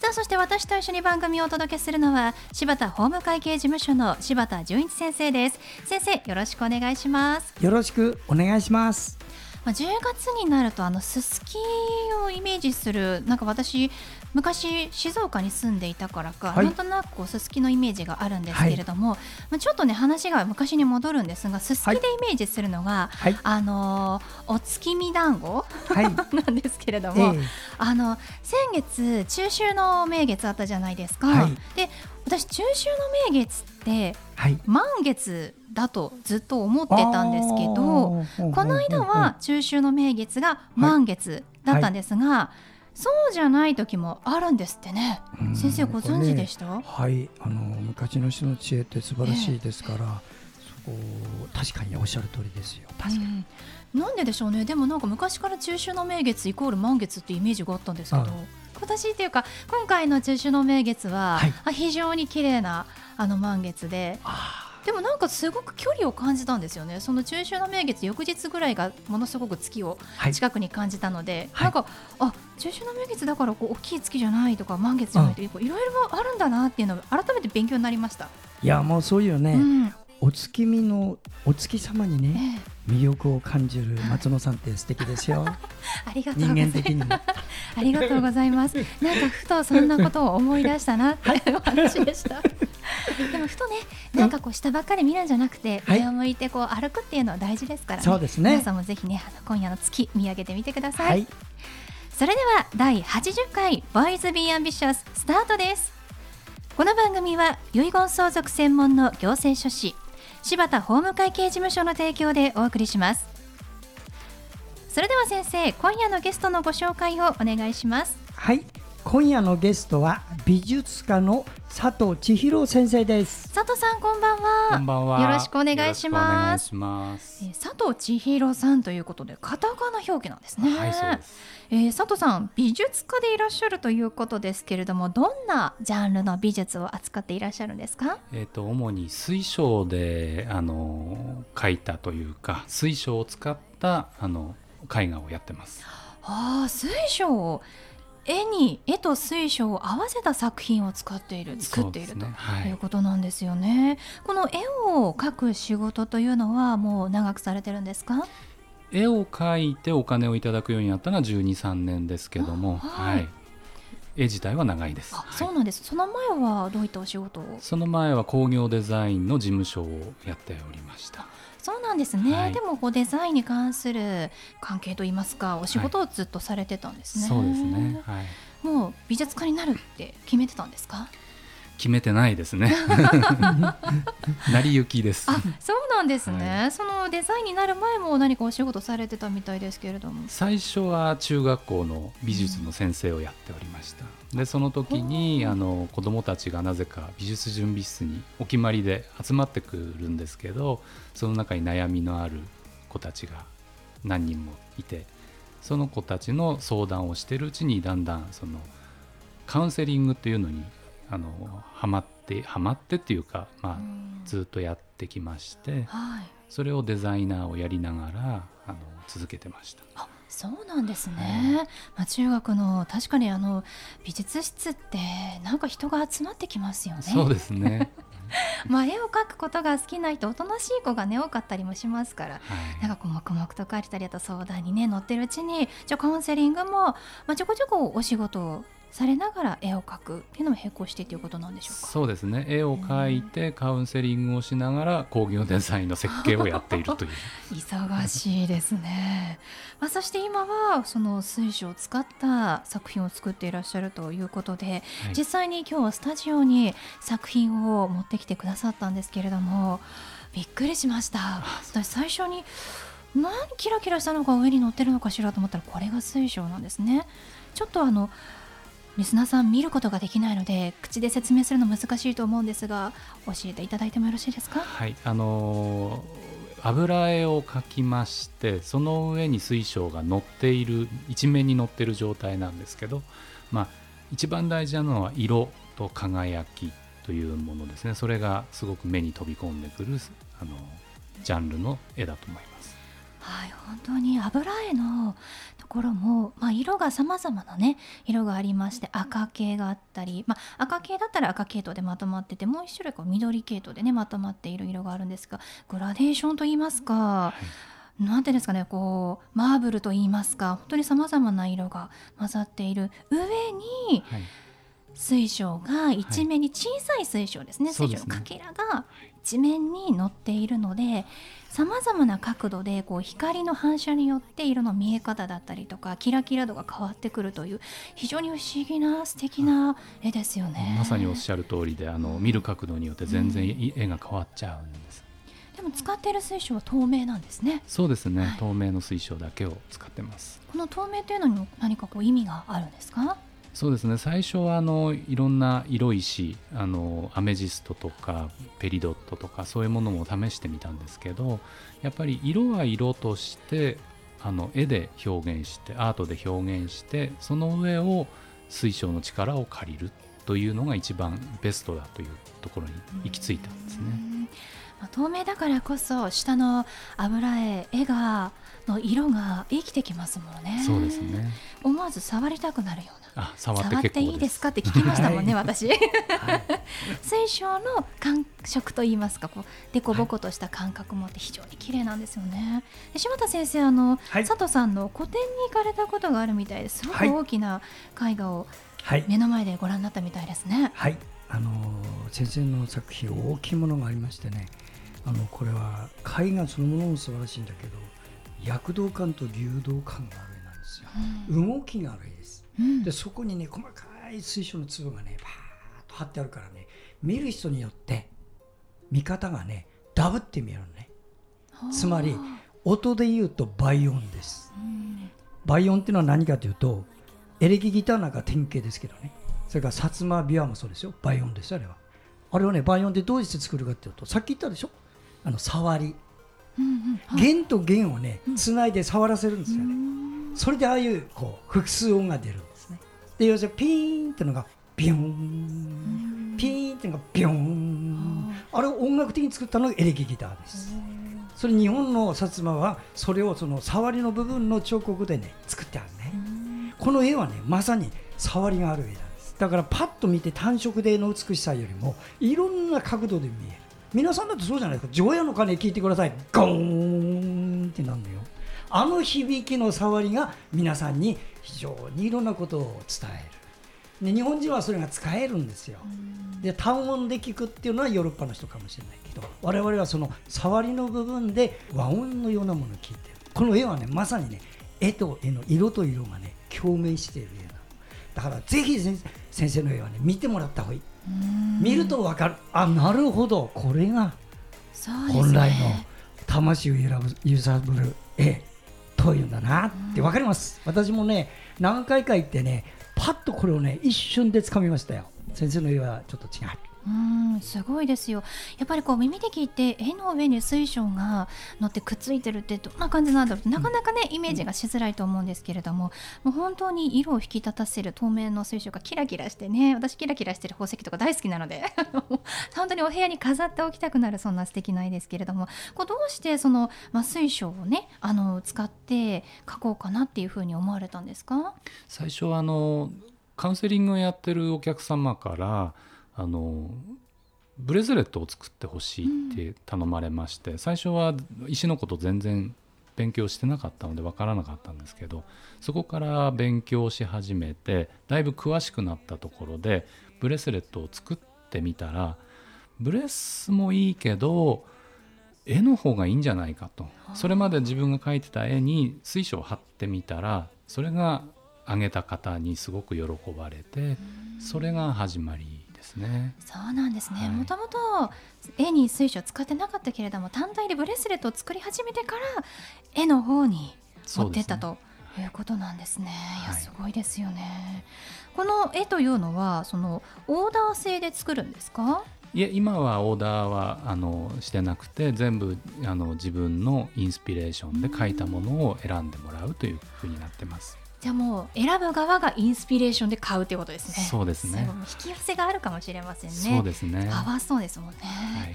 さあそして私と一緒に番組をお届けするのは柴田法務会計事務所の柴田純一先生です。先生よろしくお願いします。よろしくお願いします。まあ、10月になるとあのすすきをイメージするなんか私昔静岡に住んでいたからか、はい、なんとなくすすきのイメージがあるんですけれども、はい、まあ、ちょっとね話が昔に戻るんですがすすきでイメージするのが、はい、あのお月見団子、なんですけれども、えー、あの先月中秋の名月あったじゃないですか。で私中秋の名月って、満月だとずっと思ってたんですけどこの間は中秋の名月が満月だったんですが、そうじゃない時もあるんですってね。先生ご存知でした？ね、はいあの昔の人の知恵って素晴らしいですから、えー、そこ確かにおっしゃる通りですよ。確かに。なんででしょうね。でもなんか昔から中秋の名月イコール満月ってイメージがあったんですけど。今年っていうか今回の中秋の名月は、はい、非常に綺麗なあの満月で。でもなんかすごく距離を感じたんですよね、その中秋の名月翌日ぐらいがものすごく月を近くに感じたので、はい、なんか、あ中秋の名月だからこう大きい月じゃないとか満月じゃないとかいろいろあるんだなっていうのを改めて勉強になりました。いやもうそういうね、うん、お月見のお月様にね、ええ、魅力を感じる松野さんって素敵ですよ。ありがとうございます。ありがとうございます。なんかふとそんなことを思い出したなってお話でした。でもふとね、なんかこう下ばっかり見るんじゃなくて、上を向いてこう歩くっていうのは大事ですから、ね、そうですね。皆さんもぜひね、あの今夜の月見上げてみてください。はい、それでは第80回ボーイズビーアンビシャススタートです。この番組は遺言相続専門の行政書士柴田法務会計事務所の提供でお送りします。それでは先生今夜のゲストのご紹介をお願いします。はい。今夜のゲストは美術家の佐藤千尋先生です。佐藤さんこんばんは。こんばんは。よろしくお願いします。ます。え佐藤千尋さんということでカタカナ表記なんですね。はいそうです。えー、佐藤さん美術家でいらっしゃるということですけれどもどんなジャンルの美術を扱っていらっしゃるんですか、えーと、主に水晶であの描いたというか水晶を使ったあの絵画をやってます。あ水晶絵に絵と水晶を合わせた作品を使っている作っている、ねはい、ということなんですよね。この絵を描く仕事というのはもう長くされてるんですか？絵を描いてお金をいただくようになったのは1 2 3年ですけども、はい、はい、絵自体は長いです、そうなんです。その前はどういったお仕事を？その前は工業デザインの事務所をやっておりましたそうなんですね、はい、でもこうデザインに関する関係といいますかお仕事をずっとされてたんですね、そうですね、はい、もう美術家になるって決めてたんですか？決めてないですね。成り行きです。あそうなんですね、はい、そのデザインになる前も何かお仕事されてたみたいですけれども。最初は中学校の美術の先生をやっておりました、うん、でその時にあの子どもたちがなぜか美術準備室にお決まりで集まってくるんですけどその中に悩みのある子たちが何人もいてその子たちの相談をしてるうちにだんだんそのカウンセリングっていうのにあのハマってハマってっていうか、まあ、ずっとやってきまして、はい、それをデザイナーをやりながらあの続けてました。あそうなんですね、はい、まあ、中学の確かにあの美術室ってなんか人が集まってきますよね。そうですね。まあ絵を描くことが好きな人おとなしい子がね多かったりもしますから、はい、なんかこう黙々と描いたりあと相談にね乗ってるうちにじゃカウンセリングも、まあ、ちょこちょこお仕事をされながら絵を描くっていうのも並行してということなんでしょうか？そうですね。絵を描いてカウンセリングをしながら工業デザインの設計をやっているという。忙しいですね、まあ、そして今はその水晶を使った作品を作っていらっしゃるということで、はい、実際に今日はスタジオに作品を持ってきてくださったんですけれどもびっくりしました。私最初に何キラキラしたのが上に乗ってるのかしらと思ったらこれが水晶なんですね。ちょっとあのリスナーさん見ることができないので口で説明するの難しいと思うんですが教えていただいてもよろしいですか？はいあのー、油絵を描きましてその上に水晶が乗っている一面に乗っている状態なんですけど、まあ、一番大事なのは色と輝きというものですねそれがすごく目に飛び込んでくるあのジャンルの絵だと思います。はい本当に油絵のところも、まあ、色がさまざまなね色がありまして赤系があったり、まあ、赤系だったら赤系統でまとまっててもう一種類こう緑系統でねまとまっている色があるんですがグラデーションといいますか。はいなんていうんですかねこうマーブルといいますか本当にさまざまな色が混ざっている上に、水晶が一面に小さい水晶ですね、はい、水晶のかけらが一面に乗っているのでさまざまな角度でこう光の反射によって色の見え方だったりとかキラキラ度が変わってくるという非常に不思議な素敵な絵ですよね。まさにおっしゃる通りであの見る角度によって全然絵が変わっちゃうんです。でも使っている水晶は透明なんですね。そうですね、はい、透明の水晶だけを使ってます。この透明というのにも何かこう意味があるんですか？そうですね最初はあのいろんな色石あのアメジストとかペリドットとかそういうものも試してみたんですけどやっぱり色は色としてあの絵で表現してアートで表現してその上を水晶の力を借りるというのが一番ベストだというところに行き着いたんですね。透明だからこそ下の油絵絵がの色が生きてきますもんね。そうですね。思わず触りたくなるよ。あ触ってっていいですか？って聞きましたもんね、はい、私、はい、水晶の感触といいますかこう凸凹とした感覚もあって非常に綺麗なんですよね。柴田先生あの、はい、佐藤さんの個展に行かれたことがあるみたいですごく大きな絵画を目の前でご覧になったみたいですね。はい、あの先生の作品大きいものがありましてね。あのこれは絵画そのものも素晴らしいんだけど躍動感と流動感がある絵なんですよ、うん、動きがある絵でそこにね細かい水晶の粒がねバーッと貼ってあるからね見る人によって見方がねダブって見えるのね。つまり音で言うと倍音です、倍音っていうのは何かというとエレキギターなんか典型ですけどね。それから薩摩琵琶もそうですよ。倍音ですよあれは。あれはね倍音でどうして作るかっていうとさっき言ったでしょ？あの触り、うんうん、弦と弦をねつないで触らせるんですよね、それでああいうこう複数音が出るで要するにピーンってのがビヨン。ピーンってのがビヨン。あれを音楽的に作ったのがエレキギターです。それ日本の薩摩はそれをその触りの部分の彫刻でね作ってあるね。この絵はねまさに触りがある絵なんです。だからパッと見て単色での美しさよりもいろんな角度で見える。皆さんだってそうじゃないですか除夜の鐘聞いてくださいゴーンってなるのよ。あの響きの触りが皆さんに非常にいろんなことを伝える。で日本人はそれが使えるんですよ。で単音で聞くっていうのはヨーロッパの人かもしれないけど我々はその触りの部分で和音のようなものを聞いてる。この絵はねまさにね絵と絵の色と色がね共鳴している絵なの。だからぜひ先生の絵はね見てもらった方がいい。見ると分かる。あなるほど。これが本来の魂を揺さぶる絵遠いんだなって分かります、私もね何回か行ってねパッとこれをね一瞬でつかみましたよ。先生の家はちょっと違う。うんすごいですよ。やっぱりこう耳で聞いて絵の上に水晶が乗ってくっついてるってどんな感じなんだろう。ってなかなかねイメージがしづらいと思うんですけれどももう本当に色を引き立たせる透明の水晶がキラキラしてね私キラキラしてる宝石とか大好きなので 本当にお部屋に飾っておきたくなるそんな素敵な絵ですけれどもこうどうしてその、まあ、水晶をねあの使って描こうかなっていうふうに思われたんですか？最初はあのカウンセリングをやってるお客様からあのブレスレットを作ってほしいって頼まれまして、うん、最初は石のこと全然勉強してなかったので分からなかったんですけどそこから勉強し始めてだいぶ詳しくなったところでブレスレットを作ってみたらブレスもいいけど絵の方がいいんじゃないかと。それまで自分が描いてた絵に水晶を貼ってみたらそれがあげた方にすごく喜ばれてそれが始まりですね。そうなんですね。もともと絵に水晶使ってなかったけれども、単体でブレスレットを作り始めてから絵の方に持ってったと。ねいうことなんですね。いやはいすごいですよね。この絵というのはそのオーダー制で作るんですか？いえ今はオーダーはあのしてなくて全部あの自分のインスピレーションで描いたものを選んでもらうというふうになってます。じゃあもう選ぶ側がインスピレーションで買うということですね。そうですね引き寄せがあるかもしれませんね。そうですね。パワーそうですもんね。はい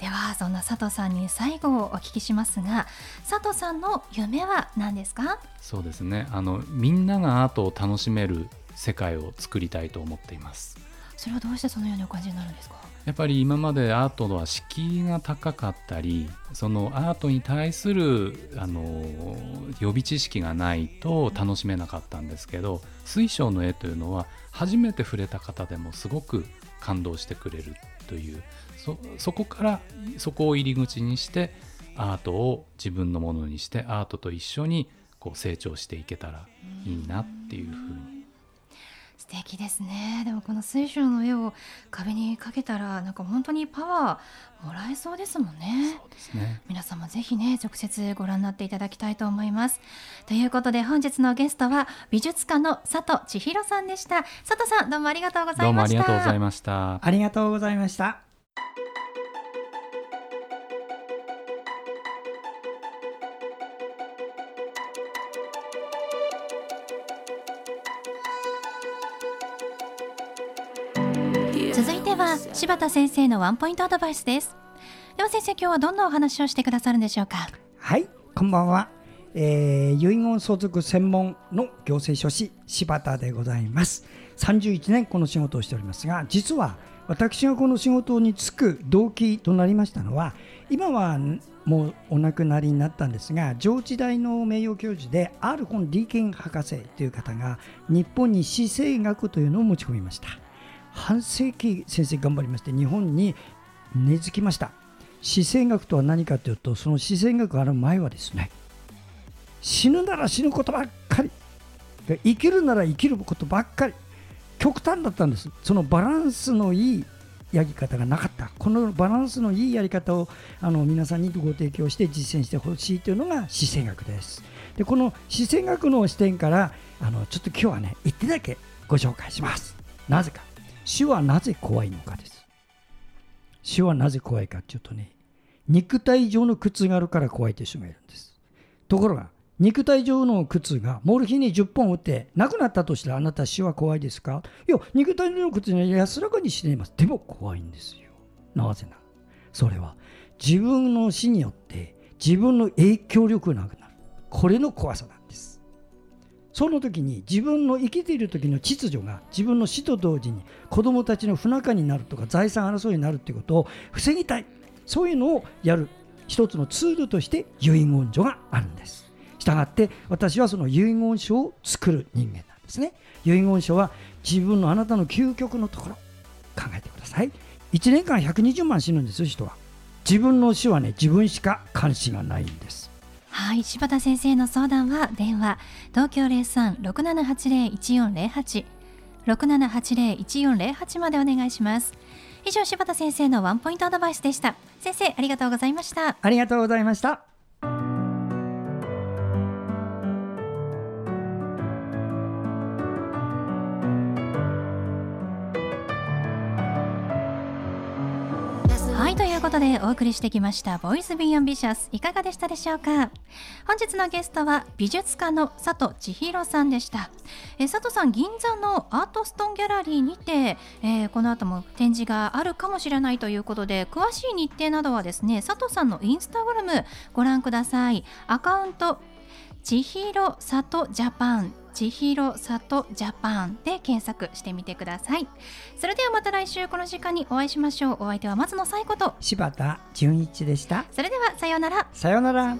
ではそんな佐藤さんに最後お聞きしますが、佐藤さんの夢は何ですか？そうですねあのみんながアートを楽しめる世界を作りたいと思っていますそれはどうしてそのようにお感じになるんですか？やっぱり今までアートは敷居が高かったりそのアートに対するあの予備知識がないと楽しめなかったんですけど水晶の絵というのは初めて触れた方でもすごく感動してくれるというそこからそこを入り口にしてアートを自分のものにしてアートと一緒にこう成長していけたらいいなっていうふうに素敵ですね。でもこの水晶の絵を壁にかけたらなんか本当にパワーもらえそうですもんね。そうですね。皆さんもぜひね直接ご覧になっていただきたいと思います。ということで本日のゲストは美術家の佐藤千尋さんでした。佐藤さんどうもありがとうござどもあいうました。りがとうございました。ありがとうございました。続いては柴田先生のワンポイントアドバイスです。では先生今日はどんなお話をしてくださるんでしょうか？はい、こんばんは。えー、遺言相続専門の行政書士柴田でございます。31年この仕事をしておりますが、実は私がこの仕事に就く動機となりましたのは、今はもうお亡くなりになったんですが、上智大の名誉教授でアルコン・リーケン博士という方が日本に姿勢学というのを持ち込みました。半世紀先生頑張りまして日本に根付きました。姿勢学とは何かというとその姿勢学がある前はですね死ぬなら死ぬことばっかり。生きるなら生きることばっかり。極端だったんです。そのバランスのいいやり方がなかった。このバランスのいいやり方をあの皆さんにご提供して実践してほしいというのが姿勢学です。でこの姿勢学の視点からあのちょっと今日はね一点だけご紹介します。なぜか。死はなぜ怖いのかです。死はなぜ怖いかっていうとね肉体上の苦痛があるから怖いという人がいるんです。ところが肉体上の苦痛がモルヒネ10本打ってなくなったとしたらあなた死は怖いですか？いや肉体上の苦痛は安らかに死ねます。でも怖いんですよ。なぜならそれは自分の死によって自分の影響力がなくなる。これの怖さなんですその時に自分の生きている時の秩序が自分の死と同時に子供たちの不仲になるとか財産争いになるということを防ぎたい。そういうのをやる一つのツールとして遺言書があるんです。したがって私はその遺言書を作る人間なんですね。遺言書は自分のあなたの究極のところ。考えてください。1年間120万死ぬんです人は。自分の死はね自分しか関心がないんです。はい、柴田先生の相談は電話東京03-6780-1408 6780-1408までお願いします。以上柴田先生のワンポイントアドバイスでした。先生ありがとうございました。ありがとうございましたはい、ということでお送りしてきましたボイスビーアンビシャスいかがでしたでしょうか？本日のゲストは美術家の佐藤千尋さんでした。え佐藤さん銀座のアートストーンギャラリーにて、えーこの後も展示があるかもしれないということで詳しい日程などはですね佐藤さんのインスタグラムご覧ください。アカウント千尋里ジャパン。千尋里ジャパンで検索してみてください。それではまた来週この時間にお会いしましょう。お相手は松野紗友子と。柴田純一でした。それではさようなら。さようなら